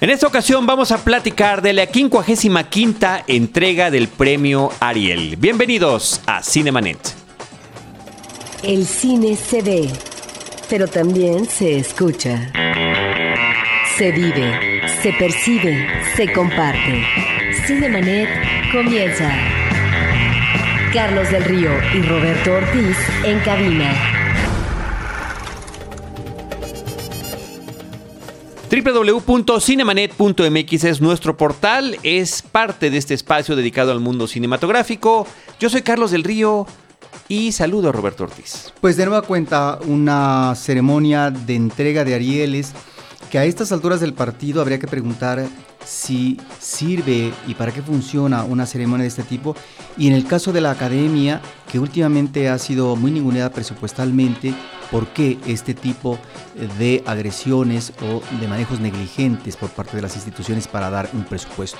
En esta ocasión vamos a platicar de la 55 entrega del premio Ariel. Bienvenidos a Cinemanet. El cine se ve, pero también se escucha. Se vive, se percibe, se comparte. Cinemanet comienza. Carlos del Río y Roberto Ortiz en cabina. www.cinemanet.mx es nuestro portal, es parte de este espacio dedicado al mundo cinematográfico. Yo soy Carlos del Río y saludo a Roberto Ortiz. Pues de nueva cuenta, una ceremonia de entrega de Arieles que a estas alturas del partido habría que preguntar si sirve y para qué funciona una ceremonia de este tipo. Y en el caso de la academia, que últimamente ha sido muy ninguneada presupuestalmente, ¿por qué este tipo de agresiones o de manejos negligentes por parte de las instituciones para dar un presupuesto?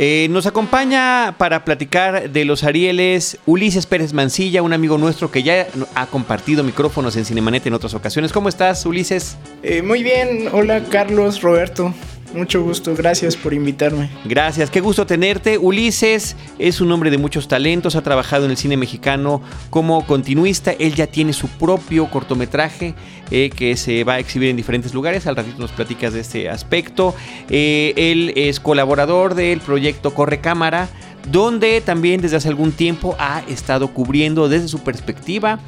Eh, nos acompaña para platicar de los Arieles Ulises Pérez Mancilla, un amigo nuestro que ya ha compartido micrófonos en Cinemanet en otras ocasiones. ¿Cómo estás, Ulises? Eh, muy bien, hola Carlos, Roberto. Mucho gusto, gracias por invitarme. Gracias, qué gusto tenerte. Ulises es un hombre de muchos talentos, ha trabajado en el cine mexicano como continuista, él ya tiene su propio cortometraje eh, que se va a exhibir en diferentes lugares, al ratito nos platicas de este aspecto. Eh, él es colaborador del proyecto Corre Cámara, donde también desde hace algún tiempo ha estado cubriendo desde su perspectiva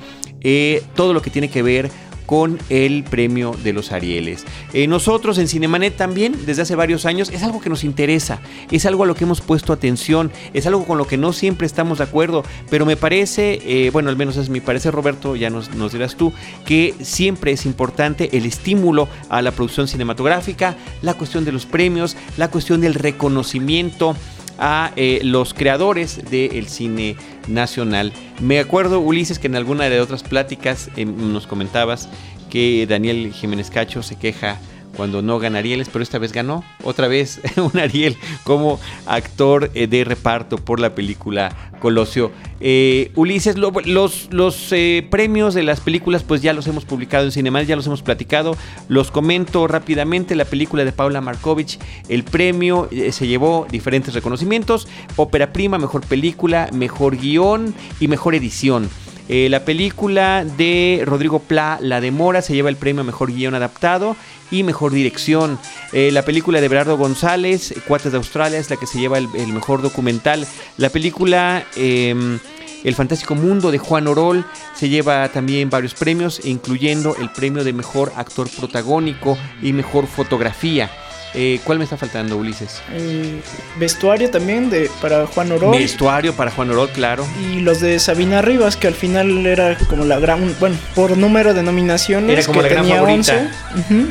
eh, todo lo que tiene que ver con el premio de los Arieles. Eh, nosotros en Cinemanet también, desde hace varios años, es algo que nos interesa, es algo a lo que hemos puesto atención, es algo con lo que no siempre estamos de acuerdo, pero me parece, eh, bueno, al menos es mi parecer, Roberto, ya nos, nos dirás tú, que siempre es importante el estímulo a la producción cinematográfica, la cuestión de los premios, la cuestión del reconocimiento a eh, los creadores del cine nacional. Me acuerdo, Ulises, que en alguna de otras pláticas nos comentabas que Daniel Jiménez Cacho se queja cuando no gana Arieles, pero esta vez ganó otra vez un Ariel como actor eh, de reparto por la película Colosio. Eh, Ulises, los, los eh, premios de las películas pues ya los hemos publicado en Cinemas, ya los hemos platicado, los comento rápidamente, la película de Paula Markovich, el premio se llevó diferentes reconocimientos, ópera prima, mejor película, mejor guion y mejor edición. La película de Rodrigo Pla, La Demora, se lleva el premio a Mejor Guión Adaptado y Mejor Dirección. Eh, la película de Berardo González, Cuates de Australia, es la que se lleva el, mejor documental. La película... Em, el Fantástico Mundo de Juan Orol se lleva también varios premios, incluyendo el premio de Mejor Actor Protagónico y Mejor Fotografía. Eh, ¿Cuál me está faltando, Ulises? Eh, vestuario también de, para Juan Orol. Vestuario para Juan Orol, claro. Y los de Sabina Rivas, que al final era como la gran. Bueno, por número de nominaciones. Era como la gran favorita.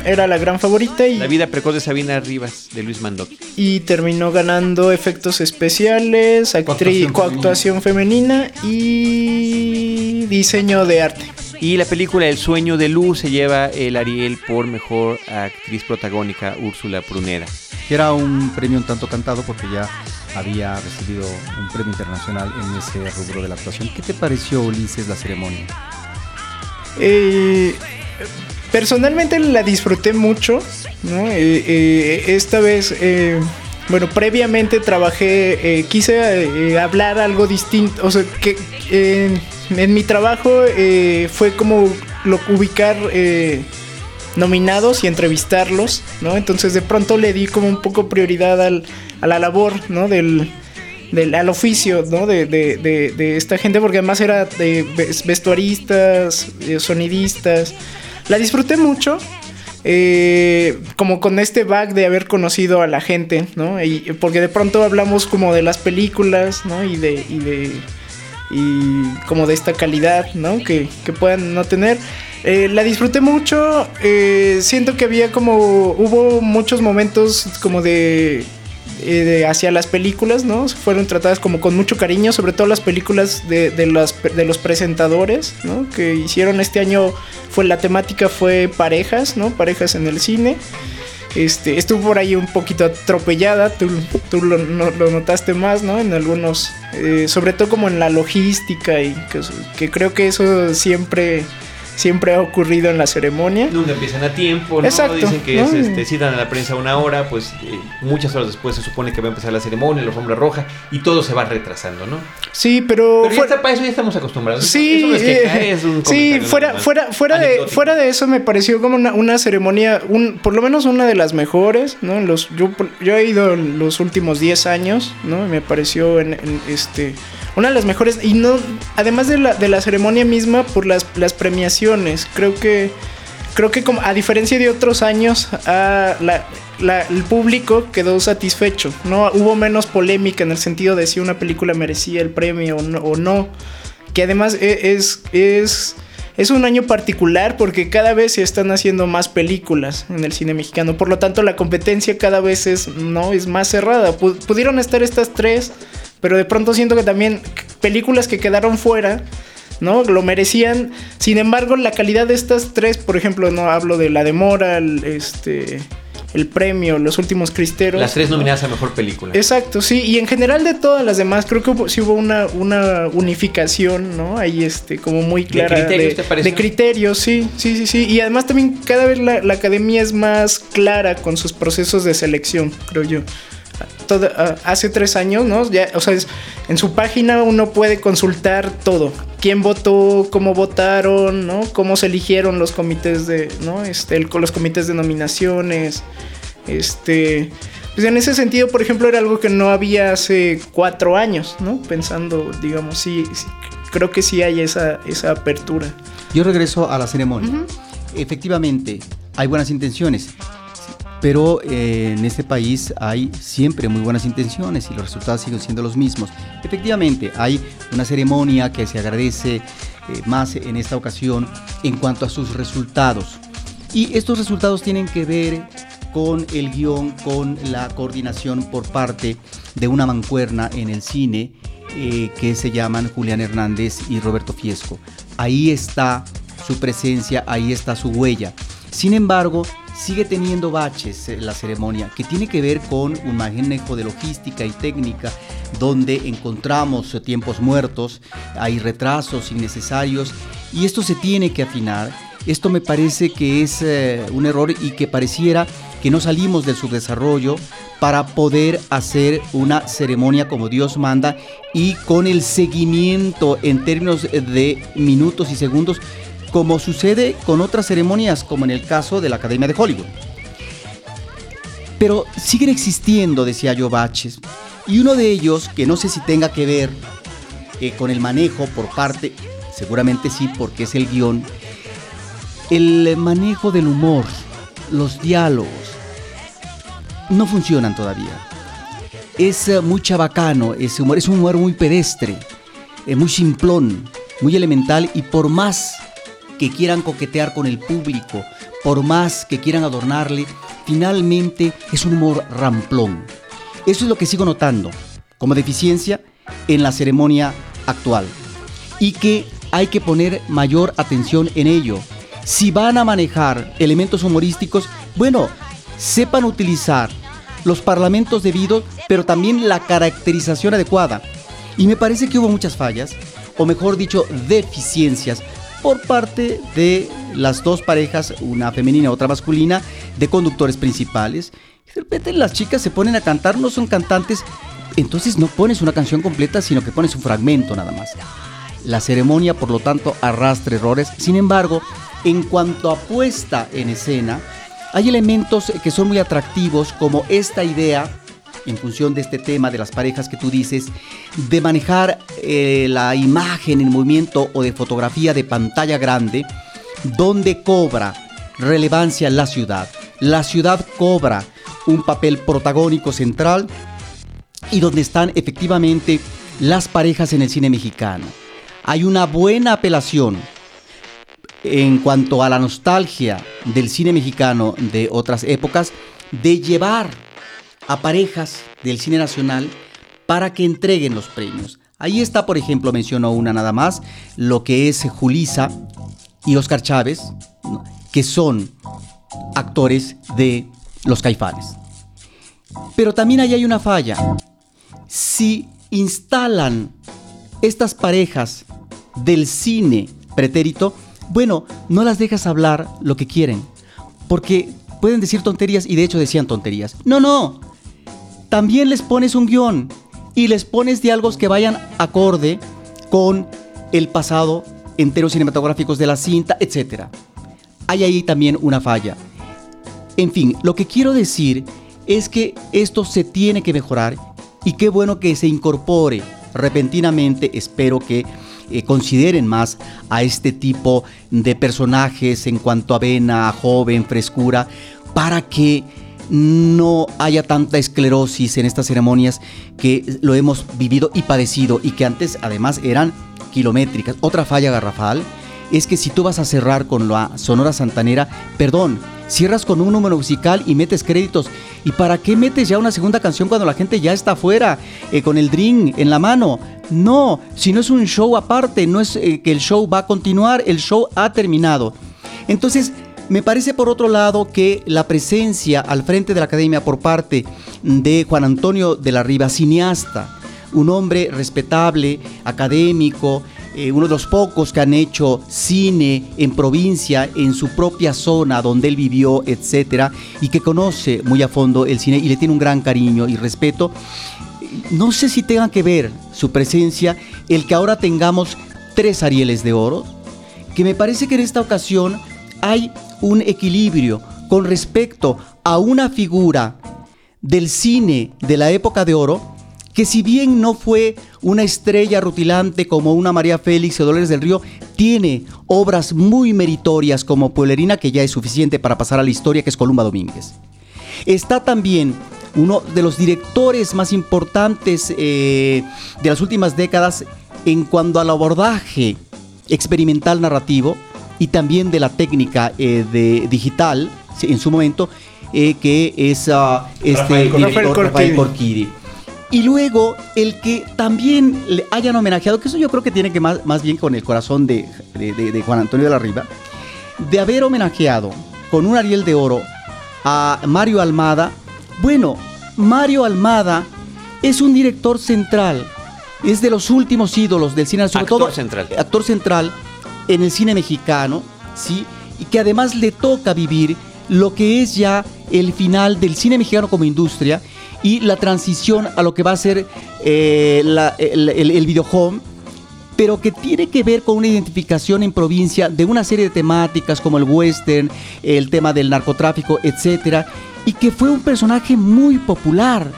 era la gran favorita. Y, la vida precoz de Sabina Rivas, de Luis Mandoc. Y terminó ganando efectos especiales, actriz, coactuación femenina y diseño de arte. Y la película El sueño de Luz se lleva el Ariel por mejor actriz protagónica Úrsula Pruneda. Que era un premio un tanto cantado porque ya había recibido un premio internacional en ese rubro de la actuación. ¿Qué te pareció, Ulises, la ceremonia? Eh, personalmente la disfruté mucho, ¿no? Eh, eh, esta vez, bueno, previamente trabajé, quise hablar algo distinto, o sea, que en mi trabajo eh, fue como lo, ubicar eh, nominados y entrevistarlos, ¿no? Entonces de pronto le di como un poco prioridad al, a la labor, ¿no? Del, del, al oficio, ¿no? De, de, de, esta gente, porque además era de vestuaristas, eh, sonidistas. La disfruté mucho. Como con este bag de haber conocido a la gente, ¿no? Y, porque de pronto hablamos como de las películas, ¿no? Y de, y de y como de esta calidad, ¿no? Que, puedan no tener. Eh, la disfruté mucho, eh, siento que había como, hubo muchos momentos como de, eh, hacia las películas, ¿no? Fueron tratadas como con mucho cariño, sobre todo las películas de, de, los, de los presentadores, ¿no? Que hicieron este año, fue la temática fue parejas, ¿no? Parejas en el cine. Este, estuvo por ahí un poquito atropellada, tú, lo, notaste más, ¿no? En algunos, eh, sobre todo como en la logística y que, creo que eso siempre siempre ha ocurrido en la ceremonia. Nunca empiezan a tiempo, ¿no? Exacto, Dicen que ¿no? es, este, citan a la prensa una hora, pues eh, muchas horas después se supone que va a empezar la ceremonia, la alfombra roja, y todo se va retrasando, ¿no? Sí, pero... Pero ya fuera- está, para eso ya estamos acostumbrados. Sí, eso no es queja, eh, es un sí, fuera, normal, fuera, fuera, de, fuera de eso me pareció como una, una ceremonia, un, por lo menos una de las mejores, ¿no? En Los, yo, yo he ido en los últimos 10 años, ¿no? Me pareció en, en, este, una de las mejores, y no, además de la, de la ceremonia misma, por las, las premiaciones, creo que, creo que como, a diferencia de otros años, ah, la- la- el público quedó satisfecho, ¿no? Hubo menos polémica en el sentido de si una película merecía el premio o no. o no que además e- es, es, es un año particular porque cada vez se están haciendo más películas en el cine mexicano. Por lo tanto, la competencia cada vez es, ¿no? es más cerrada. Pu- pudieron estar estas tres, pero de pronto siento que también películas que quedaron fuera. ¿no? Lo merecían. Sin embargo, la calidad de estas tres, por ejemplo, no hablo de la demora, el, este, el premio, los últimos cristeros. Las tres ¿no? nominadas a mejor película. Exacto, sí, y en general de todas las demás, creo que hubo- sí hubo una, una unificación, ¿no? Ahí, este, como muy clara. criterios, te pareció? de criterios, sí, sí, sí, sí. Y además también cada vez la, la academia es más clara con sus procesos de selección, creo yo. Ah, hace tres años, ¿no? Ya, o sea, es- en su página uno puede consultar todo. Quién votó, cómo votaron, ¿no? Cómo se eligieron los comités de, ¿no? Este, el- los comités de nominaciones. Este. Pues en ese sentido, por ejemplo, era algo que no había hace cuatro años, ¿no? Pensando, digamos, sí, sí, creo que sí hay esa, esa apertura. Yo regreso a la ceremonia. Efectivamente, hay buenas intenciones, pero eh, en este país hay siempre muy buenas intenciones y los resultados siguen siendo los mismos. Efectivamente, hay una ceremonia que se agradece eh, más en esta ocasión en cuanto a sus resultados. Y estos resultados tienen que ver con el guion, con la coordinación por parte de una mancuerna en el cine eh, que se llaman Julián Hernández y Roberto Fiesco. Ahí está su presencia, ahí está su huella. Sin embargo, sigue teniendo baches eh, la ceremonia, que tiene que ver con un manejo de logística y técnica, donde encontramos tiempos muertos, hay retrasos innecesarios, y esto se tiene que afinar. Esto me parece que es eh, un error y que pareciera que no salimos del subdesarrollo para poder hacer una ceremonia como Dios manda y con el seguimiento en términos de minutos y segundos como sucede con otras ceremonias como en el caso de la Academia de Hollywood. Pero siguen existiendo, decía yo, baches. Y uno de ellos, que no sé si tenga que ver eh, con el manejo por parte, seguramente sí, porque es el guion, el manejo del humor, los diálogos, no funcionan todavía. Es eh, muy chabacano ese humor, es un humor muy pedestre, eh, muy simplón, muy elemental y por más que quieran coquetear con el público, por más que quieran adornarle, finalmente es un humor ramplón. Eso es lo que sigo notando como deficiencia en la ceremonia actual y que hay que poner mayor atención en ello. Si van a manejar elementos humorísticos, bueno, sepan utilizar los parlamentos debidos, pero también la caracterización adecuada. Y me parece que hubo muchas fallas, o mejor dicho, deficiencias, por parte de las dos parejas, una femenina otra masculina, de conductores principales. De repente las chicas se ponen a cantar, no son cantantes, entonces no pones una canción completa, sino que pones un fragmento nada más. La ceremonia, por lo tanto, arrastra errores. Sin embargo, en cuanto a puesta en escena, hay elementos que son muy atractivos, como esta idea, en función de este tema de las parejas que tú dices, de manejar eh, la imagen en movimiento o de fotografía de pantalla grande, donde cobra relevancia la ciudad. La ciudad cobra un papel protagónico central y donde están efectivamente las parejas en el cine mexicano. Hay una buena apelación en cuanto a la nostalgia del cine mexicano de otras épocas, de llevar a parejas del cine nacional para que entreguen los premios. Ahí está, por ejemplo, menciono una nada más, lo que es Julisa y Oscar Chávez, que son actores de Los Caifanes. Pero también ahí hay una falla. Si instalan estas parejas del cine pretérito, Bueno, no las dejas hablar lo que quieren, porque pueden decir tonterías y de hecho decían tonterías. No, no. También les pones un guion y les pones diálogos que vayan acorde con el pasado enteros cinematográficos de la cinta, etc. Hay ahí también una falla. En fin, lo que quiero decir es que esto se tiene que mejorar y qué bueno que se incorpore repentinamente, espero que eh, consideren más a este tipo de personajes en cuanto a vena, joven, frescura, para que no haya tanta esclerosis en estas ceremonias que lo hemos vivido y padecido y que antes además eran kilométricas. Otra falla garrafal es que si tú vas a cerrar con la Sonora Santanera, perdón, cierras con un número musical y metes créditos. ¿Y para qué metes ya una segunda canción cuando la gente ya está afuera eh, con el drink en la mano? No, si no es un show aparte, no es eh, que el show va a continuar, el show ha terminado. Entonces, me parece por otro lado que la presencia al frente de la academia por parte de Juan Antonio de la Riva, cineasta, un hombre respetable, académico, eh, uno de los pocos que han hecho cine en provincia, en su propia zona donde él vivió, etcétera, y que conoce muy a fondo el cine y le tiene un gran cariño y respeto. No sé si tenga que ver su presencia el que ahora tengamos tres Arieles de Oro, que me parece que en esta ocasión hay un equilibrio con respecto a una figura del cine de la época de oro que si bien no fue una estrella rutilante como una María Félix o Dolores del Río, tiene obras muy meritorias como Pueblerina, que ya es suficiente para pasar a la historia, que es Columba Domínguez. Está también uno de los directores más importantes eh, de las últimas décadas en cuanto al abordaje experimental narrativo y también de la técnica eh, de digital en su momento, eh, que es uh, este director Rafael Corquidi. Y luego el que también le hayan homenajeado, que eso yo creo que tiene que más, más bien con el corazón de, de, Juan Antonio de la Riva, de haber homenajeado con un Ariel de Oro a Mario Almada. Bueno, Mario Almada es un director central, es de los últimos ídolos del cine, sobre actor central. actor central en el cine mexicano, ¿sí? Y que además le toca vivir lo que es ya el final del cine mexicano como industria y la transición a lo que va a ser eh, el, el, home pero que tiene que ver con una identificación en provincia de una serie de temáticas como el western, el tema del narcotráfico, etcétera, y que fue un personaje muy popular.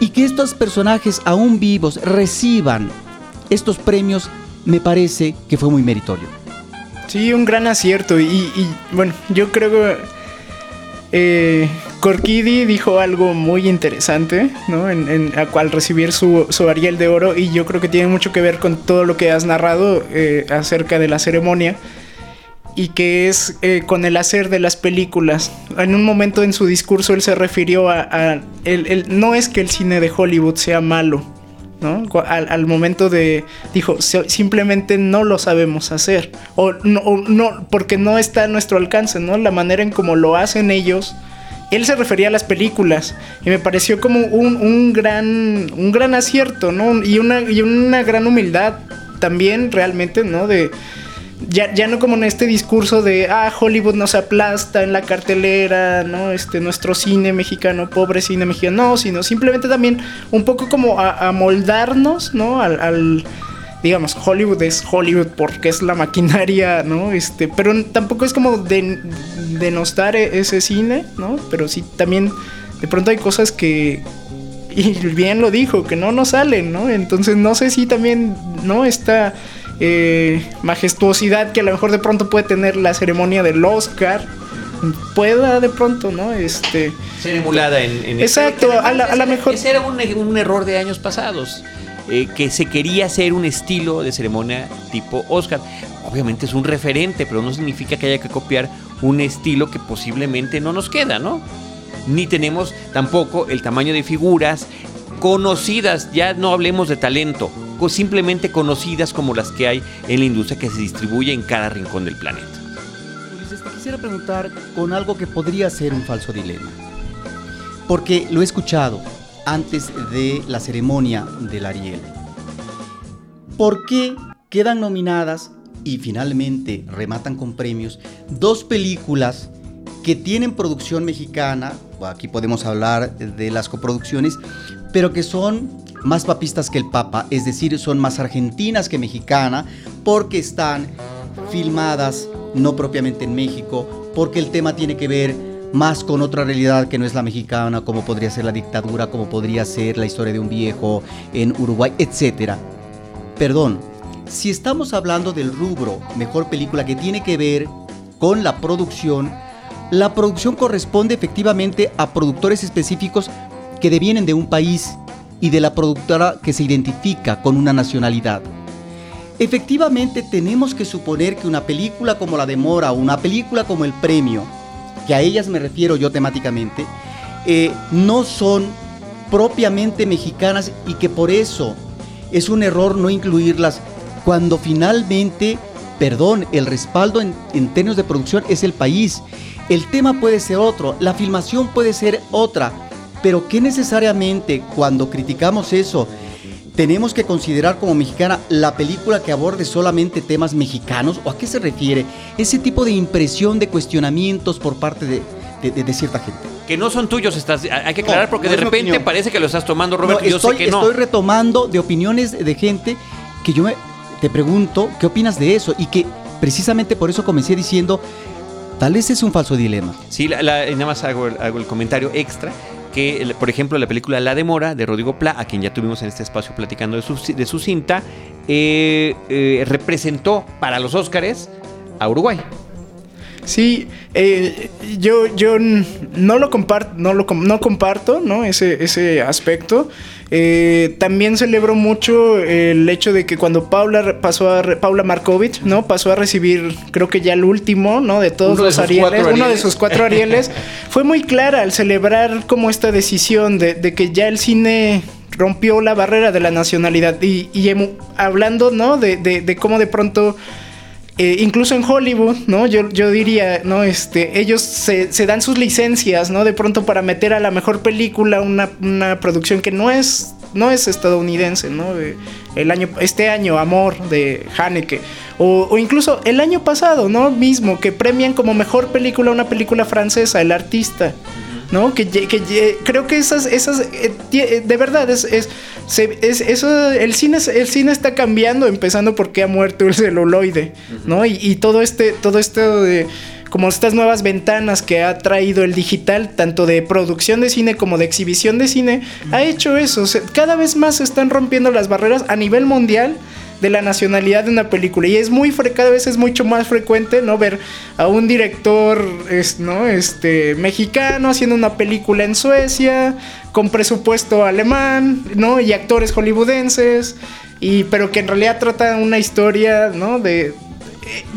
Y que estos personajes aún vivos reciban estos premios, me parece que fue muy meritorio. Sí, un gran acierto. Y, y bueno, yo creo que eh, Corkidi dijo algo muy interesante, ¿no? En, al recibir su, Ariel de Oro y yo creo que tiene mucho que ver con todo lo que has narrado eh, acerca de la ceremonia y que es eh, con el hacer de las películas. En un momento en su discurso él se refirió a... no es que el cine de Hollywood sea malo, ¿no? Al, momento de, dijo, simplemente no lo sabemos hacer, o no, porque no está a nuestro alcance, ¿no? La manera en cómo lo hacen ellos. Él se refería a las películas y me pareció como un, gran, un gran acierto, ¿no? Y una, y una gran humildad también realmente, ¿no? De, ya, ya no como en este discurso de, ah, Hollywood nos aplasta en la cartelera, ¿no? Este, nuestro cine mexicano, pobre cine mexicano, no, sino simplemente también un poco como a, moldarnos, ¿no? Al, digamos, Hollywood es Hollywood porque es la maquinaria, ¿no? Este, pero tampoco es como de, denostar e, ese cine, ¿no? Pero sí también de pronto hay cosas que, y bien lo dijo, que no nos salen, ¿no? Entonces no sé si también, ¿no? Está eh, majestuosidad que a lo mejor de pronto puede tener la ceremonia del Oscar pueda de pronto, ¿no? Este ser emulada en, en exacto, a la, mejor ese era un, error de años pasados. Eh, que se quería hacer un estilo de ceremonia tipo Oscar. Obviamente es un referente, pero no significa que haya que copiar un estilo que posiblemente no nos queda, ¿no? Ni tenemos tampoco el tamaño de figuras conocidas, ya no hablemos de talento, simplemente conocidas como las que hay en la industria que se distribuye en cada rincón del planeta. Ulises, te quisiera preguntar con algo que podría ser un falso dilema, porque lo he escuchado antes de la ceremonia del Ariel. ¿Por qué quedan nominadas y finalmente rematan con premios dos películas que tienen producción mexicana, aquí podemos hablar de las coproducciones, pero que son más papistas que el Papa, es decir, son más argentinas que mexicanas, porque están filmadas no propiamente en México, porque el tema tiene que ver más con otra realidad que no es la mexicana, como podría ser la dictadura, como podría ser la historia de un viejo en Uruguay, etc. Perdón, si estamos hablando del rubro mejor película que tiene que ver con la producción, la producción corresponde efectivamente a productores específicos que devienen de un país y de la productora que se identifica con una nacionalidad. Efectivamente tenemos que suponer que una película como La Demora o una película como El Premio, que a ellas me refiero yo temáticamente, eh, no son propiamente mexicanas y que por eso es un error no incluirlas cuando finalmente, perdón, el respaldo en, en términos de producción es el país. El tema puede ser otro, la filmación puede ser otra, pero que necesariamente cuando criticamos eso tenemos que considerar como mexicana la película que aborde solamente temas mexicanos? ¿O a qué se refiere ese tipo de impresión de cuestionamientos por parte de, cierta gente? Que no son tuyos, estás, hay que aclarar porque de repente parece que lo estás tomando, Roberto. yo sé que no. Estoy retomando de opiniones de gente que yo te pregunto, ¿qué opinas de eso? Y que precisamente por eso comencé diciendo, tal vez es un falso dilema. Sí, nada más hago hago el comentario extra que, por ejemplo, la película La Demora de Rodrigo Pla, a quien ya tuvimos en este espacio platicando de su, de su cinta, eh, eh, representó para los Óscares a Uruguay. Sí, eh, yo, yo no lo comparto, no lo no comparto, ¿no? Ese, ese aspecto. Eh, también celebro mucho el hecho de que cuando Paula pasó a Paula Markovich, ¿no? Pasó a recibir, creo que ya el último, ¿no? De todos los Arieles, uno de sus cuatro Arieles, fue muy clara al celebrar como esta decisión de, que ya el cine rompió la barrera de la nacionalidad y, hablando, ¿no? De, de cómo de pronto eh, incluso en Hollywood, ¿no? Yo, yo diría, ¿no? Este, ellos se, dan sus licencias, ¿no? De pronto para meter a la mejor película una, una producción que no es, no es estadounidense, ¿no? el año, este año, Amor, de Haneke. O, o, incluso el año pasado, ¿no? Mismo, que premian como mejor película una película francesa, El Artista. ¿No? Que, que, creo que esas, esas, eh, eh, de verdad, es, es, eso, el cine, el cine está cambiando, empezando porque ha muerto el celuloide, ¿no? Y, todo este, todo esto de como estas nuevas ventanas que ha traído el digital, tanto de producción de cine como de exhibición de cine, ha hecho eso. cada vez más se están rompiendo las barreras a nivel mundial de la nacionalidad de una película. Y es muy cada vez es mucho más frecuente, ¿no? Ver a un director, ¿no? Este, mexicano haciendo una película en Suecia, con presupuesto alemán, ¿no? Y actores hollywoodenses, y, pero que en realidad trata una historia, ¿no? De, eh,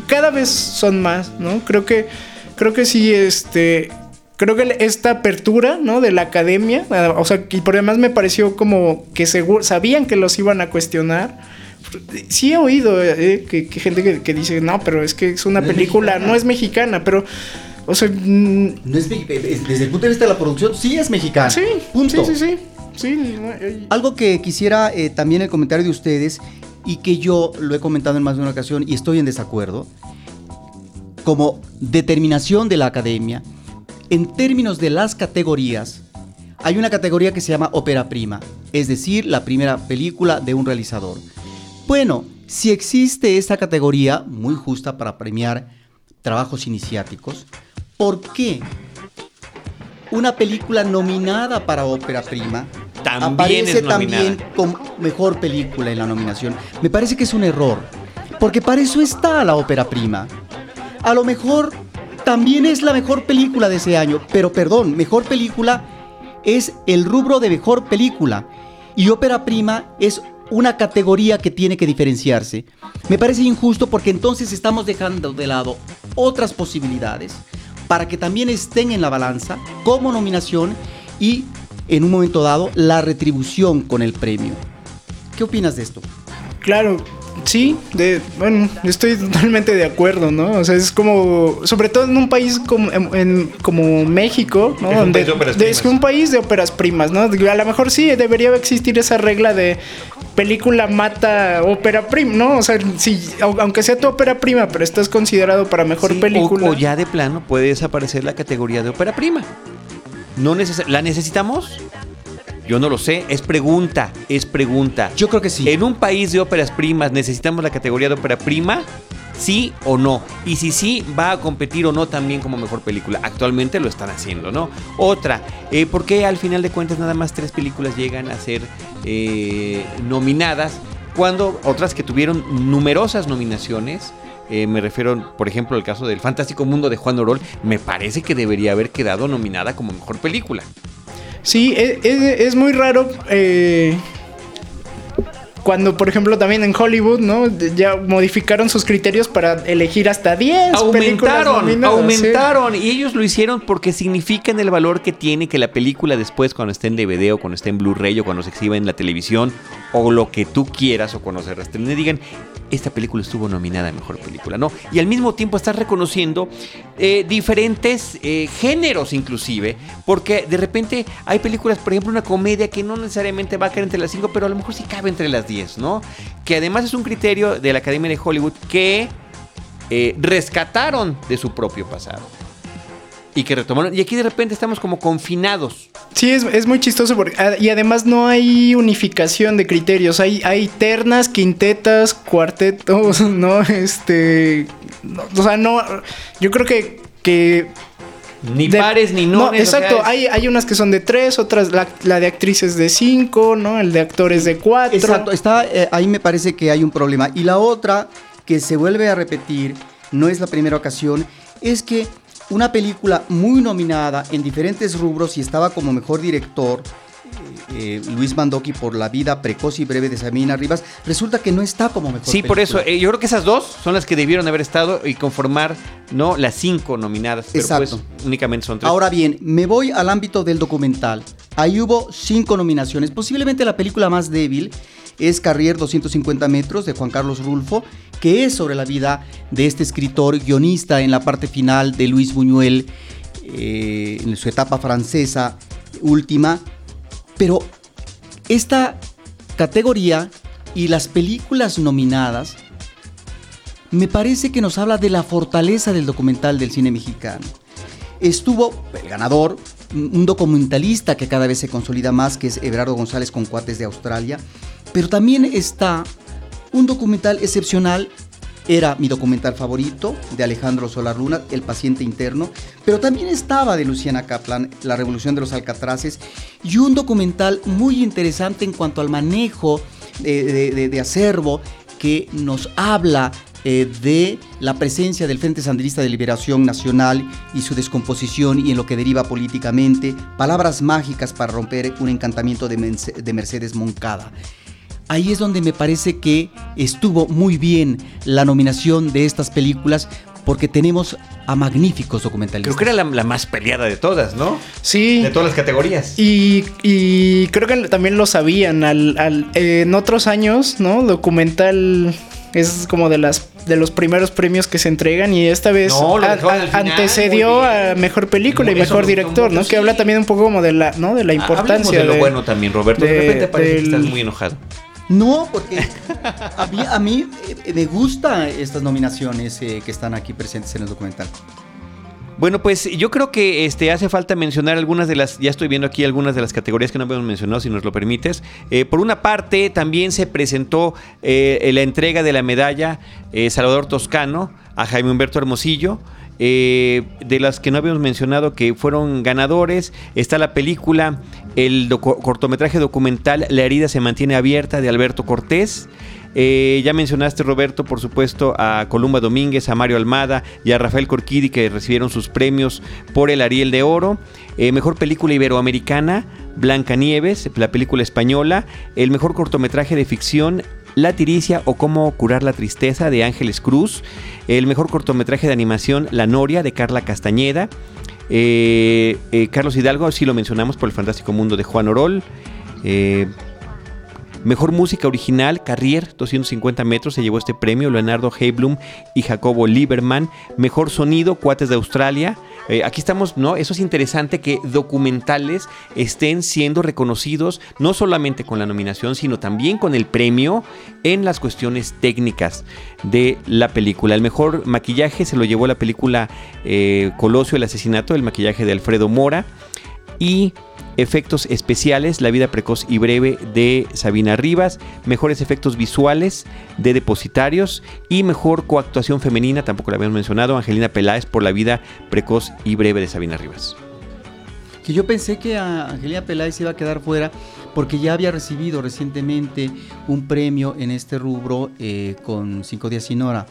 cada vez son más, ¿no? Creo que, creo que sí, este, creo que esta apertura, ¿no? De la academia, o sea, y por demás me pareció como que seguro, sabían que los iban a cuestionar sí he oído eh, que, gente que, dice, no, pero es que es una película, no es mexicana, pero... O sea, mm, desde el punto de vista de la producción, sí es mexicana. Sí, punto. sí, sí, sí. Algo que quisiera eh, también el comentario de ustedes y que yo lo he comentado en más de una ocasión y estoy en desacuerdo, como determinación de la academia, en términos de las categorías, hay una categoría que se llama ópera prima, es decir, la primera película de un realizador. Bueno, si existe esta categoría muy justa para premiar trabajos iniciáticos, ¿por qué una película nominada para ópera prima también aparece también como mejor película en la nominación? Me parece que es un error, porque para eso está la ópera prima. A lo mejor también es la mejor película de ese año, pero perdón, mejor película es el rubro de mejor película y ópera prima es una categoría que tiene que diferenciarse. Me parece injusto porque entonces estamos dejando de lado otras posibilidades para que también estén en la balanza como nominación y en un momento dado la retribución con el premio. ¿Qué opinas de esto? Claro, Sí, de, bueno, estoy totalmente de acuerdo, ¿no? O sea, es como, sobre todo en un país como, en, como México, ¿no? Es un Donde país de óperas de- es primas. un país de óperas primas, ¿no? A lo mejor sí debería existir esa regla de película mata ópera prima, ¿no? O sea, si, au- aunque sea tu ópera prima, pero estás considerado para mejor Sí, o- película. O, ya de plano puede desaparecer la categoría de ópera prima. No neces- ¿La necesitamos? Yo no lo sé. Es pregunta, es pregunta. Yo creo que sí. En un país de óperas primas, ¿necesitamos la categoría de ópera prima? ¿Sí o no? Y si sí, ¿va a competir o no también como mejor película? Actualmente lo están haciendo, ¿no? Otra, eh, ¿por qué al final de cuentas nada más tres películas llegan a ser eh, nominadas cuando otras que tuvieron numerosas nominaciones? eh, me refiero, por ejemplo, al caso del Fantástico Mundo de Juan Orol, me parece que debería haber quedado nominada como mejor película. Sí, es, es muy raro eh, cuando, por ejemplo, también en Hollywood, ¿no? Ya modificaron sus criterios para elegir hasta 10 películas aumentaron, aumentaron. Y ellos lo hicieron porque significan el valor que tiene que la película después, cuando esté en DVD o cuando esté en Blu-ray o cuando se exhiba en la televisión o lo que tú quieras o cuando se reestrene, digan, esta película estuvo nominada a Mejor Película, ¿no? Y al mismo tiempo estás reconociendo eh, diferentes eh, géneros inclusive, porque de repente hay películas, por ejemplo, una comedia que no necesariamente va a caer entre las 5, pero a lo mejor sí cabe entre las 10, ¿no? Que además es un criterio de la Academia de Hollywood que eh, rescataron de su propio pasado. Y que retomaron. Y aquí de repente estamos como confinados. Sí, es, es muy chistoso porque, ah, y además no hay unificación de criterios. Hay, hay ternas, quintetas, cuartetos, ¿no? Este. no, o sea, no. Yo creo que. que Ni de- pares ni no, nones. o sea, exacto. es- hay, hay unas que son de tres, otras. La, la de actrices de cinco, ¿no? El de actores de cuatro. Exacto, está, eh, ahí me parece que hay un problema. Y la otra, que se vuelve a repetir, no es la primera ocasión, es que una película muy nominada en diferentes rubros y estaba como mejor director, eh, eh, Luis Mandoki por la vida precoz y breve de Sabina Rivas, resulta que no está como mejor Sí, por eso, eh, yo creo que esas dos son las que debieron haber estado y conformar, ¿no? Las cinco nominadas. Pero Exacto. pues únicamente son tres. Ahora bien, me voy al ámbito del documental. Ahí hubo cinco nominaciones. Posiblemente la película más débil es Carrier 250 metros de Juan Carlos Rulfo, que es sobre la vida de este escritor guionista en la parte final de Luis Buñuel, eh, en su etapa francesa última. Pero esta categoría y las películas nominadas me parece que nos habla de la fortaleza del documental del cine mexicano. Estuvo el ganador, un documentalista que cada vez se consolida más, que es Everardo González con Cuates de Australia, pero también está un documental excepcional, era mi documental favorito, de Alejandro Solar Luna, El paciente interno, pero también estaba de Luciana Kaplan, La revolución de los alcatraces, y un documental muy interesante en cuanto al manejo de, de- acervo que nos habla eh, de la presencia del Frente Sandinista de Liberación Nacional y su descomposición y en lo que deriva políticamente, palabras mágicas para romper un encantamiento de, Mercedes Moncada. Ahí es donde me parece que estuvo muy bien la nominación de estas películas porque tenemos a magníficos documentalistas. Creo que era la, la más peleada de todas, ¿no? Sí. De todas las categorías. Y, y creo que también lo sabían. Al, al- en otros años, ¿no? Documental es como de las de los primeros premios que se entregan y esta vez No, a- a- antecedió a mejor película y mejor director, ¿no? Que habla también un poco como de la, ¿no? De la importancia de lo bueno también, Roberto. De, de- repente parece que del- estás muy enojado. No, porque a mí, a mí, eh, me gustan estas nominaciones eh, que están aquí presentes en el documental. Bueno, pues yo creo que este, hace falta mencionar algunas de las, ya estoy viendo aquí algunas de las categorías que no habíamos mencionado, si nos lo permites. Eh, por una parte, también se presentó eh, la entrega de la medalla eh, Salvador Toscano a Jaime Humberto Hermosillo. Eh, de las que no habíamos mencionado que fueron ganadores, está la película, el cortometraje documental La herida se mantiene abierta de Alberto Cortés. Eh, ya mencionaste, Roberto, por supuesto, a Columba Domínguez, a Mario Almada y a Rafael Corquidi, que recibieron sus premios por el Ariel de Oro. Eh, mejor película iberoamericana, Blancanieves, la película española. El mejor cortometraje de ficción, La Tiricia o Cómo curar la tristeza, de Ángeles Cruz. El mejor cortometraje de animación, La Noria, de Carla Castañeda. Eh, Carlos Hidalgo, sí lo mencionamos por el fantástico mundo de Juan Orol. Mejor música original, Carrier, 250 metros, se llevó este premio, Leonardo Heiblum y Jacobo Lieberman. Mejor sonido, Cuates de Australia. Eh, aquí estamos, ¿no? Eso es interesante que documentales estén siendo reconocidos no solamente con la nominación, sino también con el premio en las cuestiones técnicas de la película. El mejor maquillaje se lo llevó la película eh, Colosio, el asesinato, el maquillaje de Alfredo Mora. Y efectos especiales, La vida precoz y breve de Sabina Rivas, mejores efectos visuales de Depositarios y mejor coactuación femenina, tampoco la habíamos mencionado, Angelina Peláez por La vida precoz y breve de Sabina Rivas. Que yo pensé que Angelina Peláez iba a quedar fuera porque ya había recibido recientemente un premio en este rubro eh, con Cinco días sin hora.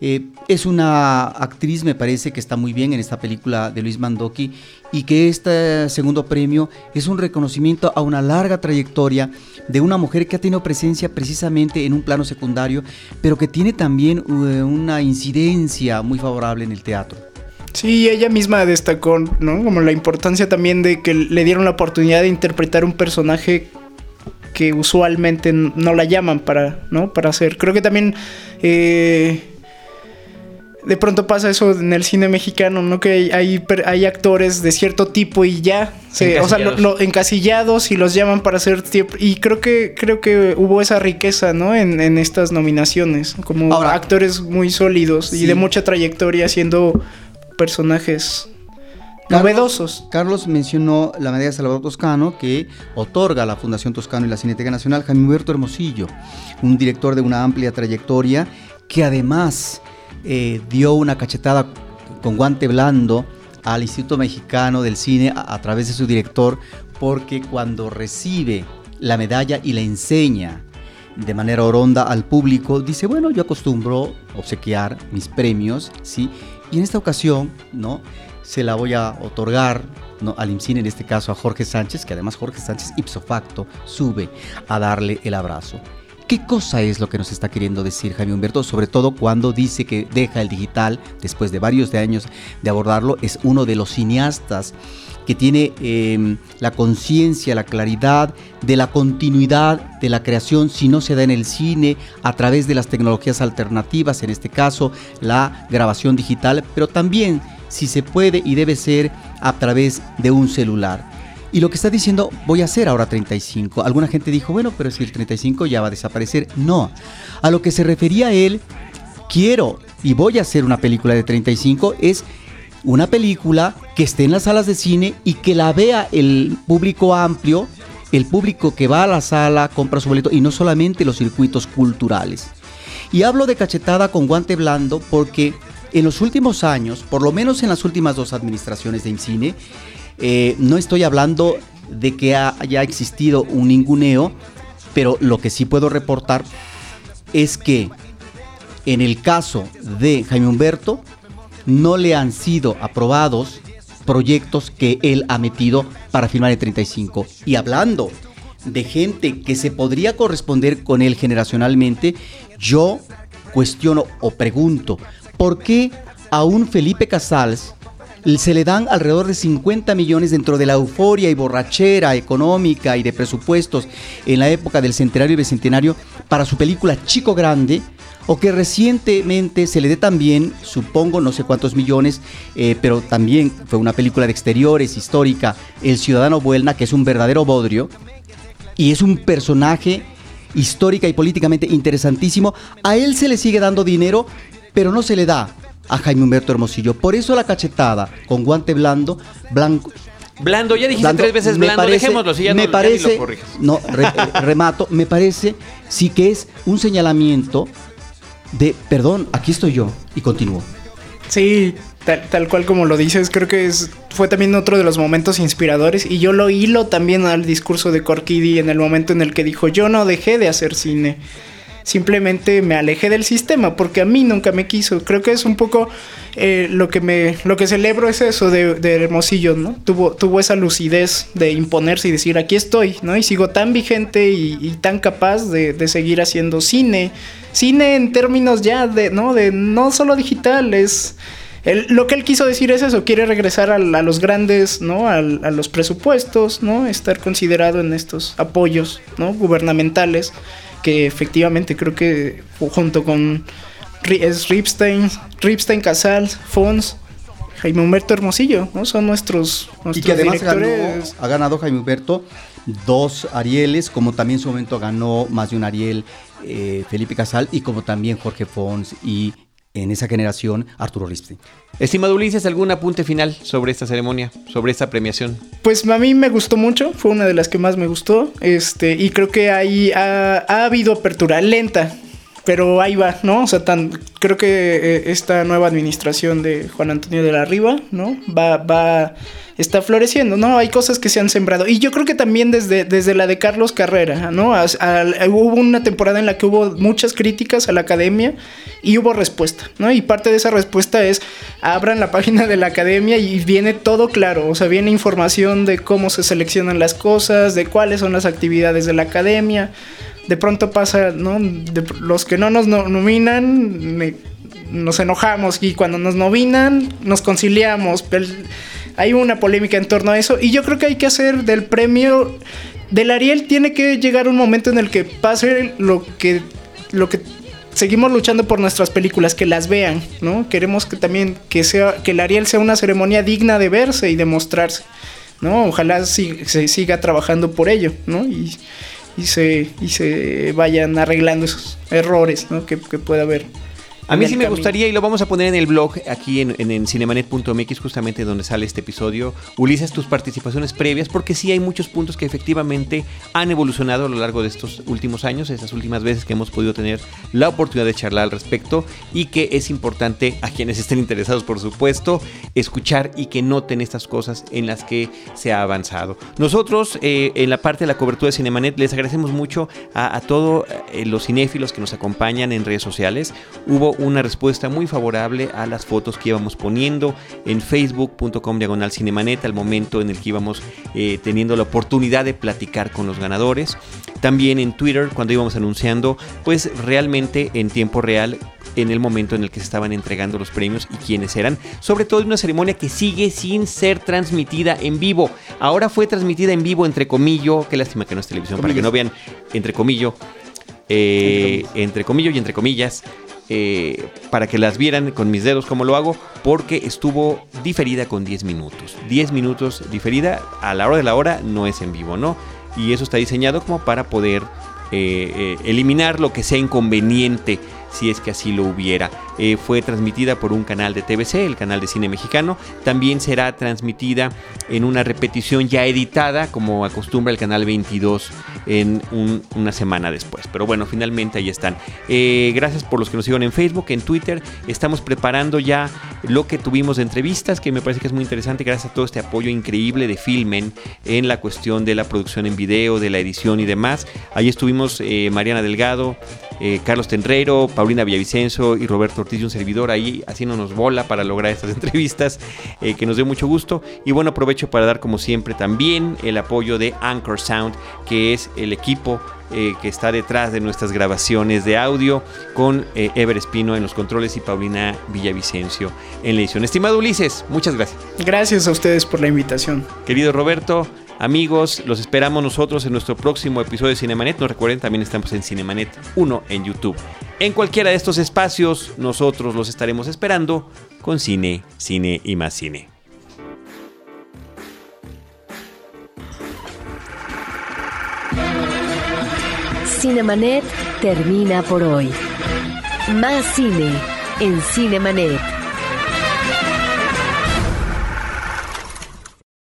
Eh, es una actriz, me parece, que está muy bien en esta película de Luis Mandoki y que este segundo premio es un reconocimiento a una larga trayectoria de una mujer que ha tenido presencia precisamente en un plano secundario, pero que tiene también eh, una incidencia muy favorable en el teatro. Sí, ella misma destacó, ¿no? Como la importancia también de que le dieron la oportunidad de interpretar un personaje que usualmente no la llaman para, ¿no? Para hacer. Creo que también eh, de pronto pasa eso en el cine mexicano, ¿no? Que hay, hay, actores de cierto tipo y ya, o sea, lo, encasillados y los llaman para hacer tiempo. Y creo que, creo que hubo esa riqueza, ¿no? En, estas nominaciones, como actores muy sólidos y de mucha trayectoria haciendo personajes novedosos. Carlos mencionó la medalla de Salvador Toscano que otorga la Fundación Toscano y la Cineteca Nacional Jaime Humberto Hermosillo, un director de una amplia trayectoria que además eh, dio una cachetada con guante blando al Instituto Mexicano del Cine a, través de su director, porque cuando recibe la medalla y la enseña de manera oronda al público, dice, bueno, yo acostumbro obsequiar mis premios, ¿sí? Y en esta ocasión, ¿no? Se la voy a otorgar ¿no? al IMCINE, en este caso a Jorge Sánchez, que además Jorge Sánchez ipso facto sube a darle el abrazo. ¿Qué cosa es lo que nos está queriendo decir Jaime Humberto? Sobre todo cuando dice que deja el digital después de varios de años de abordarlo. Es uno de los cineastas que tiene em, la conciencia, la claridad de la continuidad de la creación si no se da en el cine a través de las tecnologías alternativas, en este caso la grabación digital, pero también si se puede y debe ser a través de un celular. Y lo que está diciendo, voy a hacer ahora 35. Alguna gente dijo, bueno, pero si el 35 ya va a desaparecer. No. A lo que se refería él, quiero y voy a hacer una película de 35 es una película que esté en las salas de cine y que la vea el público amplio, el público que va a la sala, compra su boleto y no solamente los circuitos culturales. Y hablo de cachetada con guante blando porque en los últimos años, por lo menos en las últimas dos administraciones de INCINE, eh, no estoy hablando de que haya existido un ninguneo, pero lo que sí puedo reportar es que en el caso de Jaime Humberto no le han sido aprobados proyectos que él ha metido para firmar el 35. Y hablando de gente que se podría corresponder con él generacionalmente, yo cuestiono o pregunto, ¿por qué a un Felipe Casals se le dan alrededor de 50 millones dentro de la euforia y borrachera económica y de presupuestos en la época del centenario y bicentenario para su película Chico Grande, o que recientemente se le dé también, supongo, no sé cuántos millones, eh, pero también fue una película de exteriores histórica, El Ciudadano Buelna, que es un verdadero bodrio, y es un personaje histórica y políticamente interesantísimo. A él se le sigue dando dinero, pero no se le da a Jaime Humberto Hermosillo. Por eso la cachetada con guante blando, blanco. Blando, ya dijiste tres veces blando, dejémoslo, si ya me parece, no, eh, remato, me parece sí que es un señalamiento de, perdón, aquí estoy yo, y continúo. Sí, tal, cual como lo dices, creo que es, fue también otro de los momentos inspiradores y yo lo hilo también al discurso de Corkidi en el momento en el que dijo, yo no dejé de hacer cine simplemente me alejé del sistema porque a mí nunca me quiso. Creo que es un poco eh, lo que me lo que celebro es eso de, Hermosillo, ¿no? Tuvo, tuvo esa lucidez de imponerse y decir aquí estoy, ¿no? Y sigo tan vigente y, tan capaz de, seguir haciendo cine. Cine en términos ya de, ¿no? De no solo digital, es lo que él quiso decir es eso, quiere regresar a, los grandes, ¿no? A, los presupuestos, ¿no? Estar considerado en estos apoyos, ¿no? Gubernamentales, que efectivamente creo que junto con es Ripstein, Ripstein Casals, Fons, Jaime Humberto Hermosillo, ¿no? Son nuestros, nuestros y que además ha ganado Jaime Humberto dos Arieles, como también en su momento ganó más de un Ariel eh, Felipe Casal y como también Jorge Fons y en esa generación Arturo Ripstein. Estimado Ulises, ¿algún apunte final sobre esta ceremonia, sobre esta premiación? Pues a mí me gustó mucho, fue una de las que más me gustó, este, y creo que ahí ha, ha habido apertura lenta, pero ahí va, ¿no? O sea, tan, creo que eh, esta nueva administración de Juan Antonio de la Riva, ¿no? Va, va, está floreciendo, ¿no? Hay cosas que se han sembrado. Y yo creo que también desde, desde la de Carlos Carrera, ¿no? hubo una temporada en la que hubo muchas críticas a la academia y hubo respuesta, ¿no? Y parte de esa respuesta es, abran la página de la academia y viene todo claro, o sea, viene información de cómo se seleccionan las cosas, de cuáles son las actividades de la academia de pronto pasa, ¿no? los que no nos nominan, nos enojamos y cuando nos nominan, nos conciliamos. hay una polémica en torno a eso y yo creo que hay que hacer del premio del Ariel tiene que llegar un momento en el que pase lo que lo que seguimos luchando por nuestras películas que las vean, ¿no? Queremos que también que sea que el Ariel sea una ceremonia digna de verse y de mostrarse, ¿no? Ojalá se siga trabajando por ello, ¿no? Y y se, y se vayan arreglando esos errores que, que pueda haber. A mí sí me gustaría, y lo vamos a poner en el blog aquí en, en, cinemanet.mx, justamente donde sale este episodio, Ulises, tus participaciones previas, porque sí hay muchos puntos que efectivamente han evolucionado a lo largo de estos últimos años, esas últimas veces que hemos podido tener la oportunidad de charlar al respecto, y que es importante a quienes estén interesados, por supuesto, escuchar y que noten estas cosas en las que se ha avanzado. Nosotros, eh, en la parte de la cobertura de Cinemanet, les agradecemos mucho a, todos eh, los cinéfilos que nos acompañan en redes sociales. Hubo una respuesta muy favorable a las fotos que íbamos poniendo en facebook.com diagonal cinemanet al momento en el que íbamos eh, teniendo la oportunidad de platicar con los ganadores. También en Twitter cuando íbamos anunciando pues realmente en tiempo real en el momento en el que se estaban entregando los premios y quiénes eran. Sobre todo en una ceremonia que sigue sin ser transmitida en vivo. Ahora fue transmitida en vivo entre comillo, qué lástima que no es televisión, para que no vean entre eh, entre comillo y entre comillas, eh, para que las vieran con mis dedos como lo hago, porque estuvo diferida con 10 minutos. 10 minutos diferida a la hora de la hora no es en vivo, ¿no? Y eso está diseñado como para poder eh, eh, eliminar lo que sea inconveniente si es que así lo hubiera. Eh, fue transmitida por un canal de TVC, el canal de cine mexicano. También será transmitida en una repetición ya editada, como acostumbra el canal 22, en una semana después. Pero bueno, finalmente ahí están. Eh, gracias por los que nos siguen en Facebook, en Twitter. Estamos preparando ya lo que tuvimos de entrevistas, que me parece que es muy interesante, gracias a todo este apoyo increíble de Filmen en la cuestión de la producción en video, de la edición y demás. Ahí estuvimos eh, Mariana Delgado, Carlos Tenrero, Paulina Villavicencio y Roberto Ortiz y un servidor ahí haciéndonos bola para lograr estas entrevistas, eh, que nos dé mucho gusto. Y bueno, aprovecho para dar como siempre también el apoyo de Anchor Sound, que es el equipo eh, que está detrás de nuestras grabaciones de audio con eh, Ever Espino en los controles y Paulina Villavicencio en la edición. Estimado Ulises, muchas gracias. Gracias a ustedes por la invitación. Querido Roberto, Amigos, los esperamos nosotros en nuestro próximo episodio de Cinemanet. Nos recuerden, también estamos en Cinemanet 1 en YouTube. En cualquiera de estos espacios, nosotros los estaremos esperando con cine, cine y más cine. Cinemanet termina por hoy. Más cine en Cinemanet.